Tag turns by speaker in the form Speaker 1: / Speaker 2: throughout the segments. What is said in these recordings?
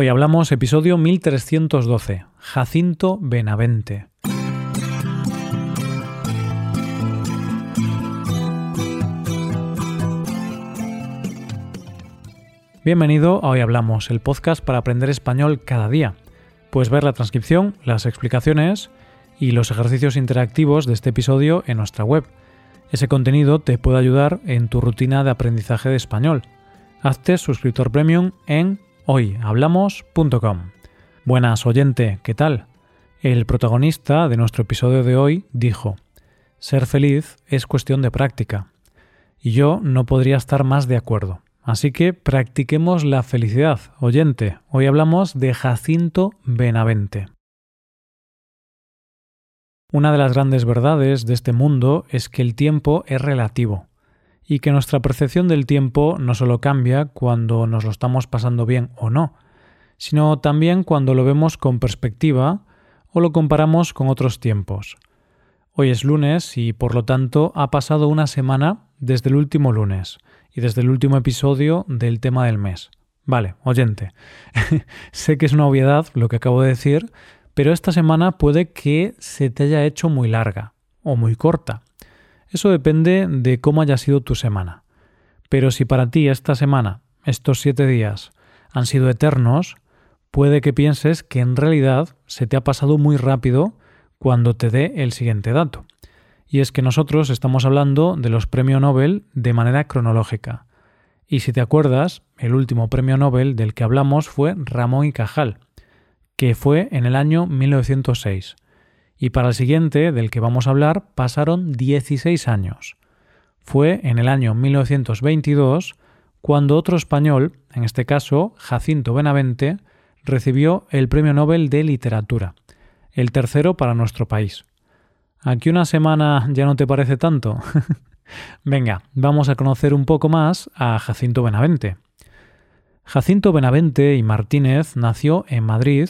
Speaker 1: Hoy hablamos episodio 1312, Jacinto Benavente. Bienvenido a Hoy Hablamos, el podcast para aprender español cada día. Puedes ver la transcripción, las explicaciones y los ejercicios interactivos de este episodio en nuestra web. Ese contenido te puede ayudar en tu rutina de aprendizaje de español. Hazte suscriptor premium en hoyhablamos.com. Buenas oyente, ¿qué tal? El protagonista de nuestro episodio de hoy dijo, Ser feliz es cuestión de práctica. Y yo no podría estar más de acuerdo. Así que practiquemos la felicidad, oyente. Hoy hablamos de Jacinto Benavente. Una de las grandes verdades de este mundo es que el tiempo es relativo y que nuestra percepción del tiempo no solo cambia cuando nos lo estamos pasando bien o no, sino también cuando lo vemos con perspectiva o lo comparamos con otros tiempos. Hoy es lunes y por lo tanto ha pasado una semana desde el último lunes y desde el último episodio del tema del mes. Vale, oyente, sé que es una obviedad lo que acabo de decir, pero esta semana puede que se te haya hecho muy larga o muy corta. Eso depende de cómo haya sido tu semana. Pero si para ti esta semana, estos siete días, han sido eternos, puede que pienses que en realidad se te ha pasado muy rápido cuando te dé el siguiente dato. Y es que nosotros estamos hablando de los premios Nobel de manera cronológica. Y si te acuerdas, el último premio Nobel del que hablamos fue Ramón y Cajal, que fue en el año 1906 y para el siguiente, del que vamos a hablar, pasaron 16 años. Fue en el año 1922 cuando otro español, en este caso Jacinto Benavente, recibió el Premio Nobel de Literatura, el tercero para nuestro país. ¿Aquí una semana ya no te parece tanto? Venga, vamos a conocer un poco más a Jacinto Benavente. Jacinto Benavente y Martínez nació en Madrid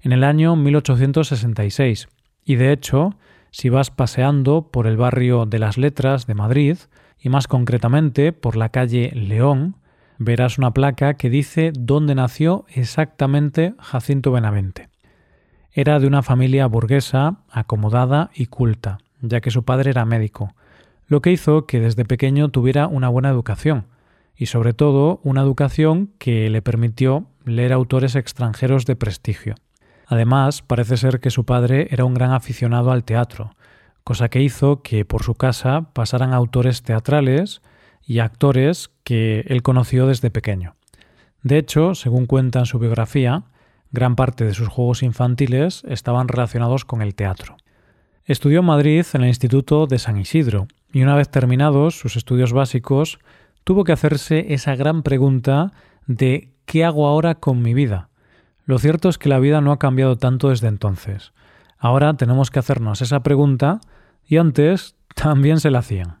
Speaker 1: en el año 1866 y de hecho, si vas paseando por el barrio de las Letras de Madrid, y más concretamente por la calle León, verás una placa que dice dónde nació exactamente Jacinto Benavente. Era de una familia burguesa, acomodada y culta, ya que su padre era médico, lo que hizo que desde pequeño tuviera una buena educación, y sobre todo una educación que le permitió leer autores extranjeros de prestigio. Además, parece ser que su padre era un gran aficionado al teatro, cosa que hizo que por su casa pasaran autores teatrales y actores que él conoció desde pequeño. De hecho, según cuenta en su biografía, gran parte de sus juegos infantiles estaban relacionados con el teatro. Estudió en Madrid en el Instituto de San Isidro y una vez terminados sus estudios básicos tuvo que hacerse esa gran pregunta de ¿qué hago ahora con mi vida? Lo cierto es que la vida no ha cambiado tanto desde entonces. Ahora tenemos que hacernos esa pregunta y antes también se la hacían.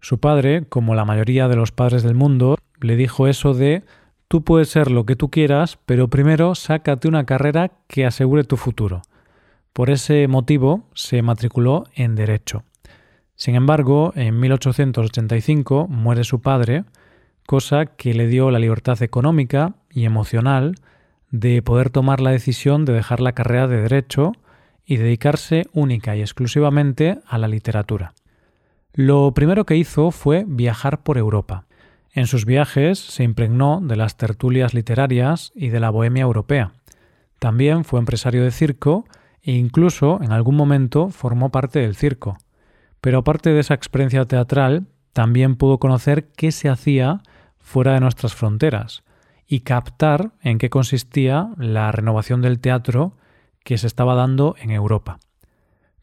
Speaker 1: Su padre, como la mayoría de los padres del mundo, le dijo eso de tú puedes ser lo que tú quieras, pero primero sácate una carrera que asegure tu futuro. Por ese motivo se matriculó en Derecho. Sin embargo, en 1885 muere su padre, cosa que le dio la libertad económica y emocional de poder tomar la decisión de dejar la carrera de Derecho y dedicarse única y exclusivamente a la literatura. Lo primero que hizo fue viajar por Europa. En sus viajes se impregnó de las tertulias literarias y de la bohemia europea. También fue empresario de circo e incluso en algún momento formó parte del circo. Pero aparte de esa experiencia teatral, también pudo conocer qué se hacía fuera de nuestras fronteras, y captar en qué consistía la renovación del teatro que se estaba dando en Europa.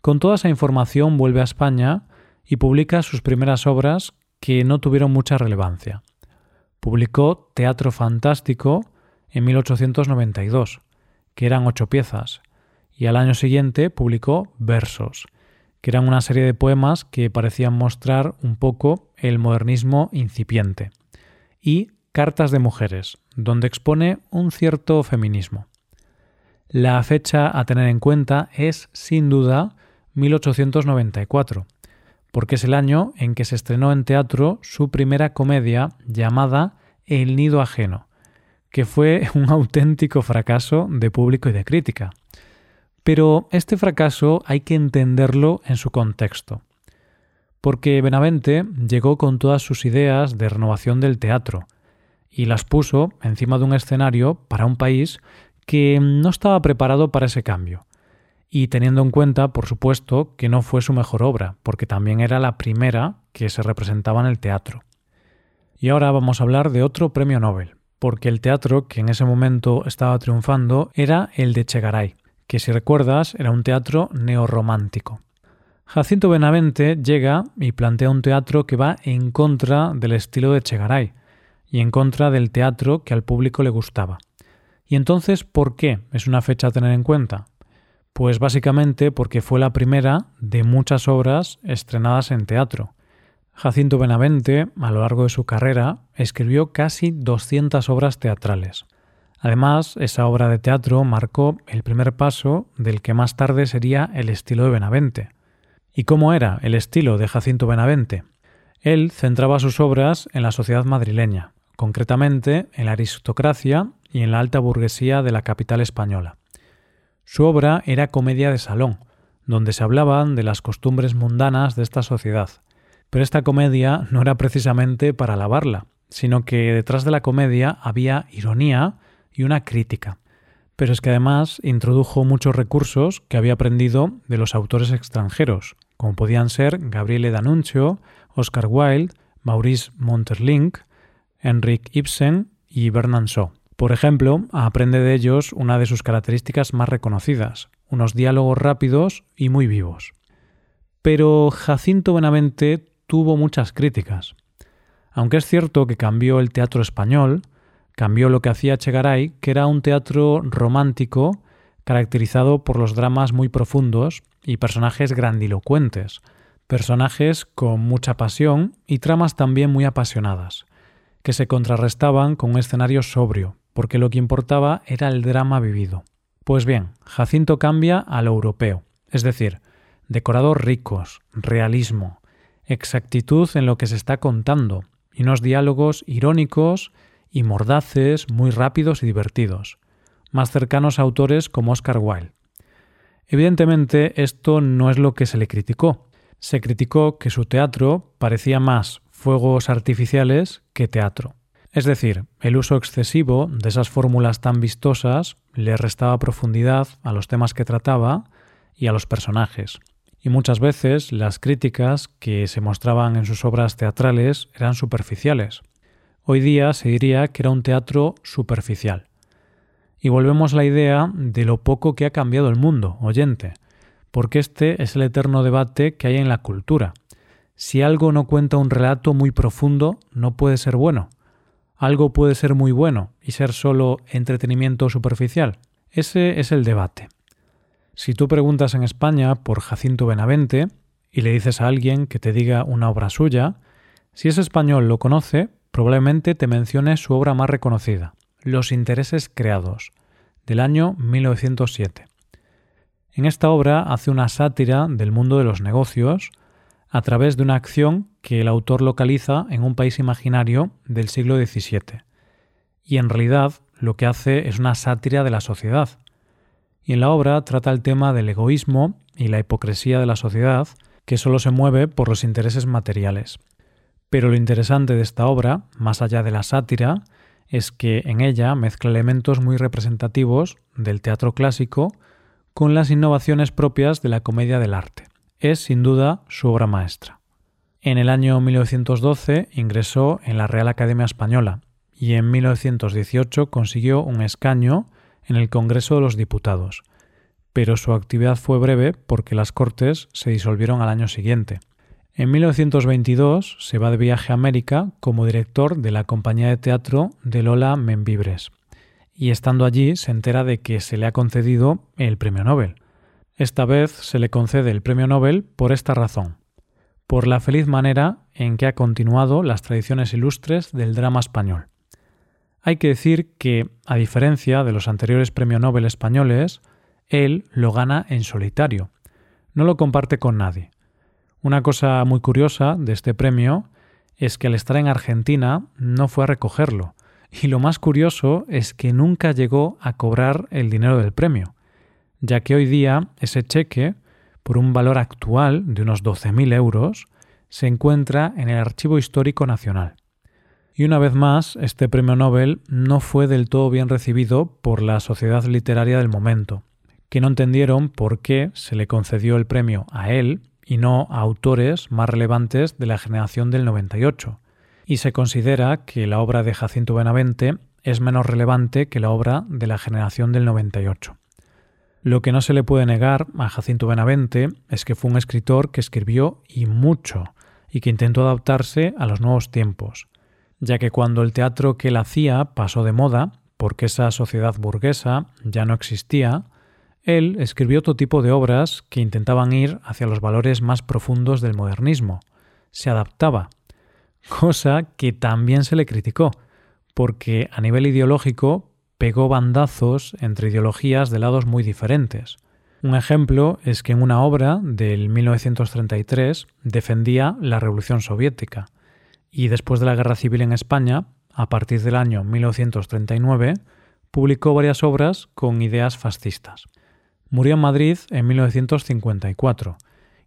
Speaker 1: Con toda esa información vuelve a España y publica sus primeras obras que no tuvieron mucha relevancia. Publicó Teatro Fantástico en 1892, que eran ocho piezas, y al año siguiente publicó Versos, que eran una serie de poemas que parecían mostrar un poco el modernismo incipiente, y Cartas de Mujeres, donde expone un cierto feminismo. La fecha a tener en cuenta es, sin duda, 1894, porque es el año en que se estrenó en teatro su primera comedia llamada El nido ajeno, que fue un auténtico fracaso de público y de crítica. Pero este fracaso hay que entenderlo en su contexto. Porque Benavente llegó con todas sus ideas de renovación del teatro y las puso encima de un escenario para un país que no estaba preparado para ese cambio. Y teniendo en cuenta, por supuesto, que no fue su mejor obra, porque también era la primera que se representaba en el teatro. Y ahora vamos a hablar de otro premio Nobel, porque el teatro que en ese momento estaba triunfando era el de Chegaray, que si recuerdas era un teatro neorromántico. Jacinto Benavente llega y plantea un teatro que va en contra del estilo de Chegaray y en contra del teatro que al público le gustaba. ¿Y entonces por qué es una fecha a tener en cuenta? Pues básicamente porque fue la primera de muchas obras estrenadas en teatro. Jacinto Benavente, a lo largo de su carrera, escribió casi 200 obras teatrales. Además, esa obra de teatro marcó el primer paso del que más tarde sería el estilo de Benavente. ¿Y cómo era el estilo de Jacinto Benavente? Él centraba sus obras en la sociedad madrileña, concretamente en la aristocracia y en la alta burguesía de la capital española. Su obra era comedia de salón, donde se hablaban de las costumbres mundanas de esta sociedad. Pero esta comedia no era precisamente para alabarla, sino que detrás de la comedia había ironía, y una crítica. Pero es que además introdujo muchos recursos que había aprendido de los autores extranjeros, como podían ser Gabriele D'Annunzio, Oscar Wilde, Maurice Monterlink, Henrik Ibsen y Bernard Shaw. Por ejemplo, aprende de ellos una de sus características más reconocidas, unos diálogos rápidos y muy vivos. Pero Jacinto Benavente tuvo muchas críticas. Aunque es cierto que cambió el teatro español, Cambió lo que hacía Chegaray, que era un teatro romántico caracterizado por los dramas muy profundos y personajes grandilocuentes, personajes con mucha pasión y tramas también muy apasionadas, que se contrarrestaban con un escenario sobrio, porque lo que importaba era el drama vivido. Pues bien, Jacinto cambia a lo europeo, es decir, decorados ricos, realismo, exactitud en lo que se está contando, y unos diálogos irónicos y mordaces, muy rápidos y divertidos, más cercanos a autores como Oscar Wilde. Evidentemente, esto no es lo que se le criticó. Se criticó que su teatro parecía más fuegos artificiales que teatro. Es decir, el uso excesivo de esas fórmulas tan vistosas le restaba profundidad a los temas que trataba y a los personajes. Y muchas veces las críticas que se mostraban en sus obras teatrales eran superficiales. Hoy día se diría que era un teatro superficial. Y volvemos a la idea de lo poco que ha cambiado el mundo, oyente, porque este es el eterno debate que hay en la cultura. Si algo no cuenta un relato muy profundo, no puede ser bueno. Algo puede ser muy bueno y ser solo entretenimiento superficial. Ese es el debate. Si tú preguntas en España por Jacinto Benavente y le dices a alguien que te diga una obra suya, si ese español lo conoce, Probablemente te mencione su obra más reconocida, Los intereses creados, del año 1907. En esta obra hace una sátira del mundo de los negocios a través de una acción que el autor localiza en un país imaginario del siglo XVII. Y en realidad lo que hace es una sátira de la sociedad. Y en la obra trata el tema del egoísmo y la hipocresía de la sociedad que solo se mueve por los intereses materiales. Pero lo interesante de esta obra, más allá de la sátira, es que en ella mezcla elementos muy representativos del teatro clásico con las innovaciones propias de la comedia del arte. Es sin duda su obra maestra. En el año 1912 ingresó en la Real Academia Española y en 1918 consiguió un escaño en el Congreso de los Diputados, pero su actividad fue breve porque las Cortes se disolvieron al año siguiente. En 1922 se va de viaje a América como director de la compañía de teatro de Lola Membibres y estando allí se entera de que se le ha concedido el premio Nobel. Esta vez se le concede el premio Nobel por esta razón, por la feliz manera en que ha continuado las tradiciones ilustres del drama español. Hay que decir que, a diferencia de los anteriores premios Nobel españoles, él lo gana en solitario, no lo comparte con nadie una cosa muy curiosa de este premio es que al estar en Argentina no fue a recogerlo Y lo más curioso es que nunca llegó a cobrar el dinero del premio, ya que hoy día ese cheque, por un valor actual de unos 12.000 euros, se encuentra en el Archivo Histórico Nacional. Y una vez más, este premio Nobel no fue del todo bien recibido por la sociedad literaria del momento, que no entendieron por qué se le concedió el premio a él y no a autores más relevantes de la generación del 98. Y se considera que la obra de Jacinto Benavente es menos relevante que la obra de la generación del 98. Lo que no se le puede negar a Jacinto Benavente es que fue un escritor que escribió y mucho, y que intentó adaptarse a los nuevos tiempos, ya que cuando el teatro que él hacía pasó de moda, porque esa sociedad burguesa ya no existía, él escribió otro tipo de obras que intentaban ir hacia los valores más profundos del modernismo. Se adaptaba, cosa que también se le criticó, porque a nivel ideológico pegó bandazos entre ideologías de lados muy diferentes. Un ejemplo es que en una obra del 1933 defendía la Revolución Soviética, y después de la Guerra Civil en España, a partir del año 1939, publicó varias obras con ideas fascistas. Murió en Madrid en 1954,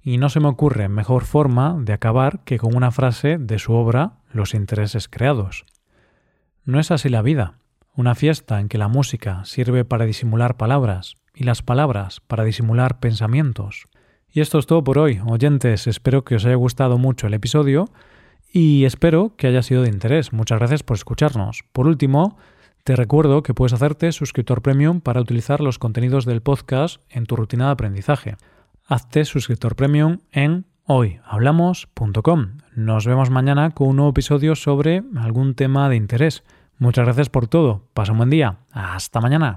Speaker 1: y no se me ocurre mejor forma de acabar que con una frase de su obra Los intereses creados. No es así la vida, una fiesta en que la música sirve para disimular palabras y las palabras para disimular pensamientos. Y esto es todo por hoy, oyentes, espero que os haya gustado mucho el episodio y espero que haya sido de interés. Muchas gracias por escucharnos. Por último, te recuerdo que puedes hacerte suscriptor premium para utilizar los contenidos del podcast en tu rutina de aprendizaje. Hazte suscriptor premium en hoyhablamos.com. Nos vemos mañana con un nuevo episodio sobre algún tema de interés. Muchas gracias por todo. Pasa un buen día. Hasta mañana.